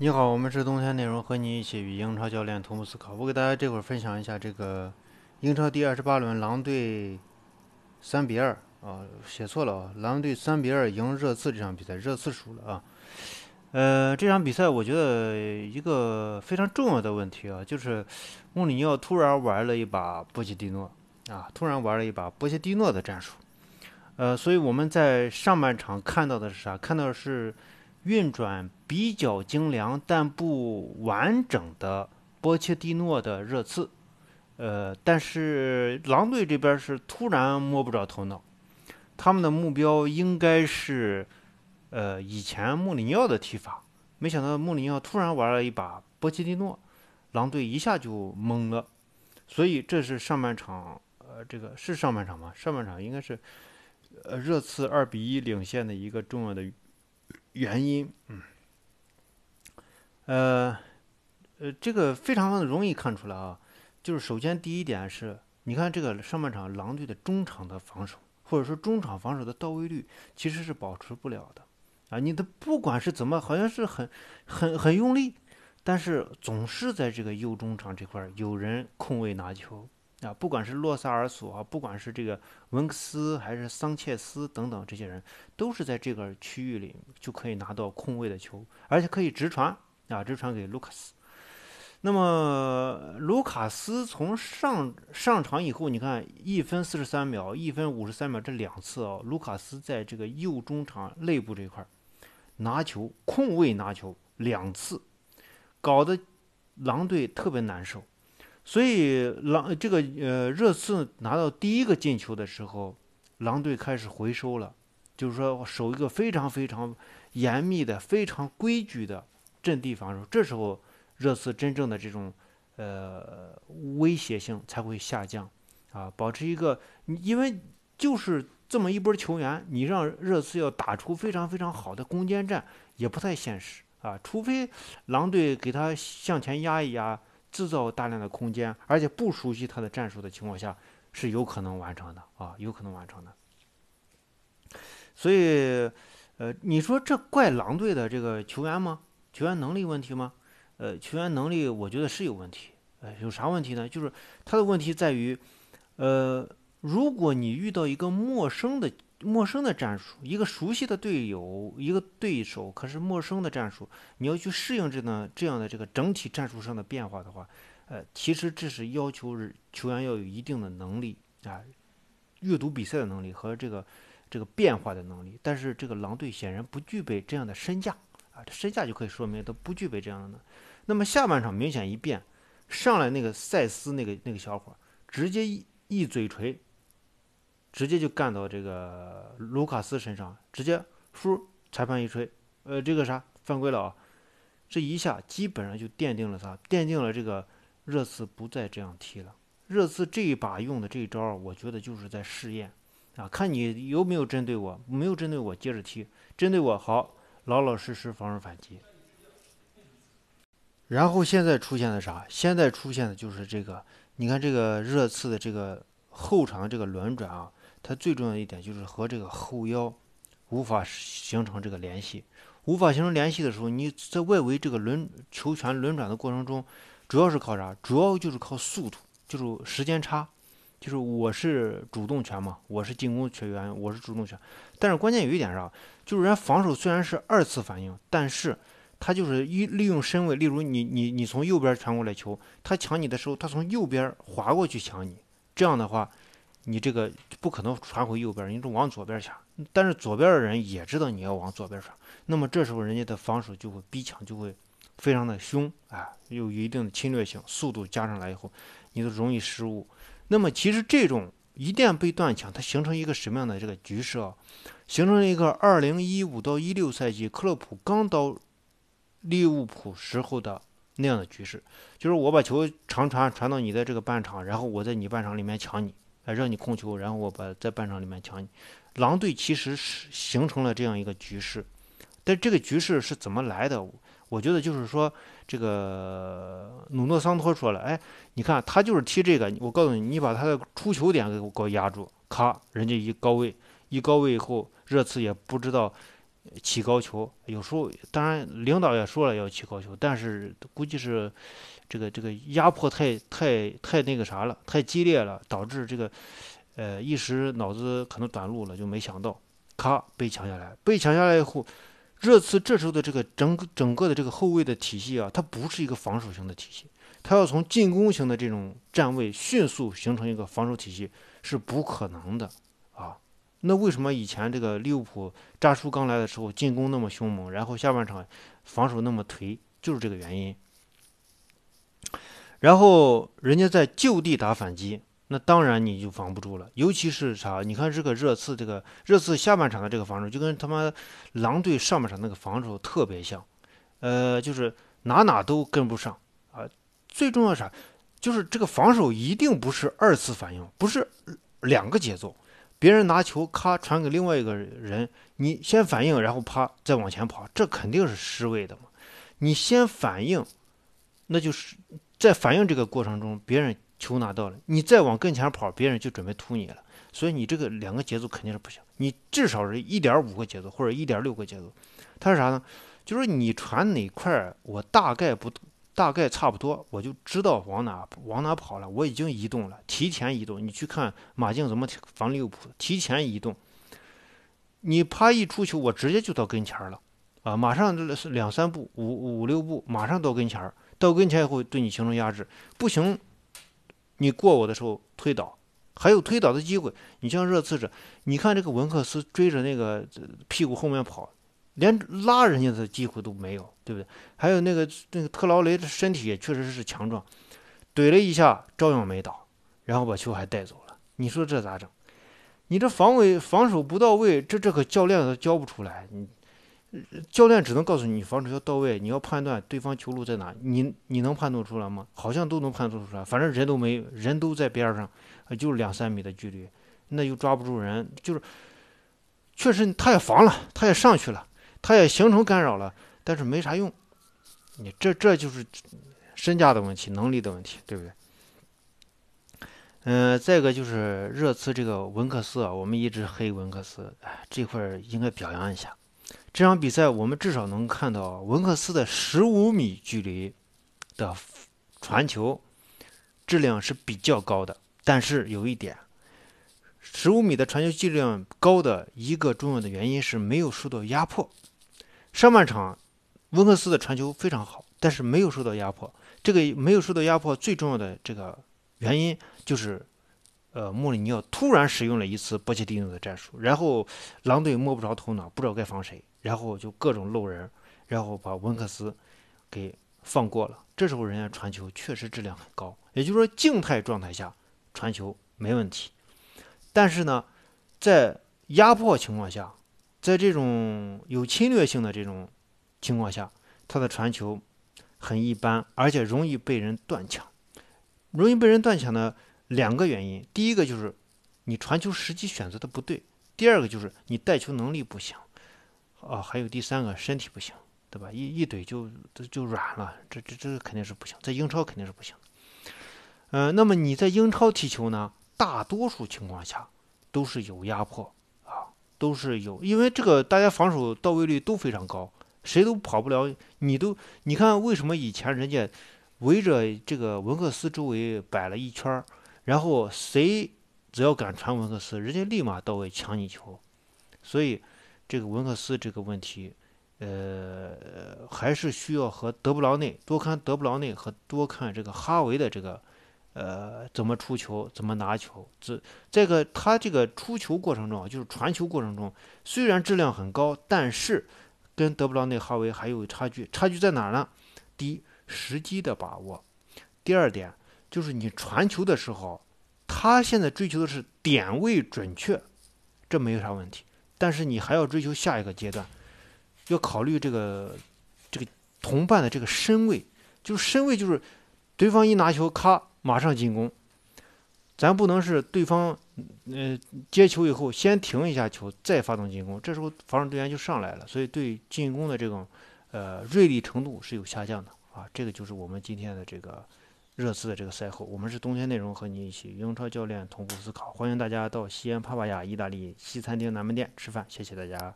你好，我们是冬天内容，和你一起与英超教练同步思考。我给大家这会儿分享一下这个英超第二十八轮，狼队三比二啊，写错了啊，狼队三比二赢热刺这场比赛，热刺输了啊。呃，这场比赛我觉得一个非常重要的问题啊，就是穆里尼奥突然玩了一把波切蒂诺啊，突然玩了一把波切蒂诺的战术。呃，所以我们在上半场看到的是啥？看到的是。运转比较精良但不完整的波切蒂诺的热刺，呃，但是狼队这边是突然摸不着头脑，他们的目标应该是，呃，以前穆里尼奥的踢法，没想到穆里尼奥突然玩了一把波切蒂诺，狼队一下就懵了，所以这是上半场，呃，这个是上半场吗？上半场应该是，呃，热刺二比一领先的一个重要的。原因，嗯，呃，呃，这个非常的容易看出来啊，就是首先第一点是，你看这个上半场狼队的中场的防守，或者说中场防守的到位率其实是保持不了的，啊，你的不管是怎么，好像是很很很用力，但是总是在这个右中场这块有人空位拿球。啊，不管是洛萨尔索啊，不管是这个文克斯还是桑切斯等等这些人，都是在这个区域里就可以拿到空位的球，而且可以直传啊，直传给卢卡斯。那么卢卡斯从上上场以后，你看一分四十三秒，一分五十三秒这两次啊，卢卡斯在这个右中场内部这块拿球空位拿球两次，搞得狼队特别难受。所以狼这个呃热刺拿到第一个进球的时候，狼队开始回收了，就是说守一个非常非常严密的、非常规矩的阵地防守。这时候热刺真正的这种呃威胁性才会下降啊，保持一个，因为就是这么一波球员，你让热刺要打出非常非常好的攻坚战也不太现实啊，除非狼队给他向前压一压。制造大量的空间，而且不熟悉他的战术的情况下，是有可能完成的啊，有可能完成的。所以，呃，你说这怪狼队的这个球员吗？球员能力问题吗？呃，球员能力我觉得是有问题。呃，有啥问题呢？就是他的问题在于，呃，如果你遇到一个陌生的。陌生的战术，一个熟悉的队友，一个对手，可是陌生的战术，你要去适应这呢这样的这个整体战术上的变化的话，呃，其实这是要求球员要有一定的能力啊，阅读比赛的能力和这个这个变化的能力。但是这个狼队显然不具备这样的身价啊，这身价就可以说明他不具备这样的。那么下半场明显一变，上来那个塞斯那个那个小伙，直接一一嘴锤。直接就干到这个卢卡斯身上，直接呼，裁判一吹，呃，这个啥犯规了啊？这一下基本上就奠定了啥？奠定了这个热刺不再这样踢了。热刺这一把用的这一招，我觉得就是在试验啊，看你有没有针对我，没有针对我接着踢，针对我好，老老实实防守反击。然后现在出现的啥？现在出现的就是这个，你看这个热刺的这个后场这个轮转啊。它最重要的一点就是和这个后腰无法形成这个联系，无法形成联系的时候，你在外围这个轮球权轮转的过程中，主要是靠啥？主要就是靠速度，就是时间差，就是我是主动权嘛，我是进攻球员，我是主动权。但是关键有一点啥？就是人家防守虽然是二次反应，但是他就是一利用身位，例如你你你从右边传过来球，他抢你的时候，他从右边滑过去抢你，这样的话。你这个不可能传回右边，你就往左边抢。但是左边的人也知道你要往左边传，那么这时候人家的防守就会逼抢，就会非常的凶啊，有一定的侵略性，速度加上来以后，你都容易失误。那么其实这种一旦被断抢，它形成一个什么样的这个局势啊？形成了一个二零一五到一六赛季克洛普刚到利物浦时候的那样的局势，就是我把球长传传到你的这个半场，然后我在你半场里面抢你。让你控球，然后我把在半场里面抢你。狼队其实是形成了这样一个局势，但这个局势是怎么来的？我觉得就是说，这个努诺桑托说了，哎，你看他就是踢这个，我告诉你，你把他的出球点给我给我压住，咔，人家一高位，一高位以后，热刺也不知道起高球，有时候当然领导也说了要起高球，但是估计是这个这个压迫太太太那个啥了，太激烈了，导致这个呃一时脑子可能短路了，就没想到，咔被抢下来，被抢下来以后，热刺这时候的这个整整个的这个后卫的体系啊，它不是一个防守型的体系，它要从进攻型的这种站位迅速形成一个防守体系是不可能的啊。那为什么以前这个利物浦扎叔刚来的时候进攻那么凶猛，然后下半场防守那么颓，就是这个原因。然后人家在就地打反击，那当然你就防不住了。尤其是啥？你看这个热刺，这个热刺下半场的这个防守就跟他妈狼队上半场那个防守特别像，呃，就是哪哪都跟不上啊。最重要啥？就是这个防守一定不是二次反应，不是两个节奏。别人拿球，咔传给另外一个人，你先反应，然后啪再往前跑，这肯定是失位的嘛。你先反应，那就是在反应这个过程中，别人球拿到了，你再往跟前跑，别人就准备突你了。所以你这个两个节奏肯定是不行，你至少是一点五个节奏或者一点六个节奏。它是啥呢？就是你传哪块，我大概不。大概差不多，我就知道往哪往哪跑了。我已经移动了，提前移动。你去看马竞怎么防利物浦，提前移动。你啪一出球，我直接就到跟前了，啊，马上两三步、五五六步，马上到跟前儿到跟前以后对你形成压制，不行，你过我的时候推倒，还有推倒的机会。你像热刺这，你看这个文克斯追着那个屁股后面跑。连拉人家的机会都没有，对不对？还有那个那个特劳雷的身体也确实是强壮，怼了一下照样没倒，然后把球还带走了。你说这咋整？你这防卫防守不到位，这这可教练都教不出来。你教练只能告诉你防守要到位，你要判断对方球路在哪，你你能判断出来吗？好像都能判断出来，反正人都没人都在边上，就两三米的距离，那又抓不住人，就是确实他也防了，他也上去了。它也形成干扰了，但是没啥用。你这这就是身价的问题，能力的问题，对不对？嗯，再一个就是热刺这个文克斯啊，我们一直黑文克斯，哎，这块应该表扬一下。这场比赛我们至少能看到文克斯的十五米距离的传球质量是比较高的，但是有一点。十五米的传球质量高的一个重要的原因是没有受到压迫。上半场，温克斯的传球非常好，但是没有受到压迫。这个没有受到压迫最重要的这个原因就是，呃，穆里尼奥突然使用了一次波切蒂诺的战术，然后狼队摸不着头脑，不知道该防谁，然后就各种漏人，然后把温克斯给放过了。这时候人家传球确实质量很高，也就是说静态状态下传球没问题。但是呢，在压迫情况下，在这种有侵略性的这种情况下，他的传球很一般，而且容易被人断抢。容易被人断抢的两个原因，第一个就是你传球时机选择的不对，第二个就是你带球能力不行，啊，还有第三个身体不行，对吧？一一怼就就软了，这这这肯定是不行，在英超肯定是不行。嗯，那么你在英超踢球呢？大多数情况下都是有压迫，都是有，因为这个大家防守到位率都非常高，谁都跑不了。你都你看，为什么以前人家围着这个文克斯周围摆了一圈儿，然后谁只要敢传文克斯，人家立马到位抢你球。所以这个文克斯这个问题，呃，还是需要和德布劳内多看德布劳内和多看这个哈维的这个。呃，怎么出球，怎么拿球？这这个他这个出球过程中啊，就是传球过程中，虽然质量很高，但是跟德布劳内、哈维还有差距。差距在哪呢？第一，时机的把握；第二点就是你传球的时候，他现在追求的是点位准确，这没有啥问题。但是你还要追求下一个阶段，要考虑这个这个同伴的这个身位，就是身位就是对方一拿球，咔。马上进攻，咱不能是对方，呃，接球以后先停一下球，再发动进攻，这时候防守队员就上来了，所以对进攻的这种，呃，锐利程度是有下降的啊。这个就是我们今天的这个热刺的这个赛后，我们是冬天内容和你一起英超教练同步思考，欢迎大家到西安帕帕亚意大利西餐厅南门店吃饭，谢谢大家。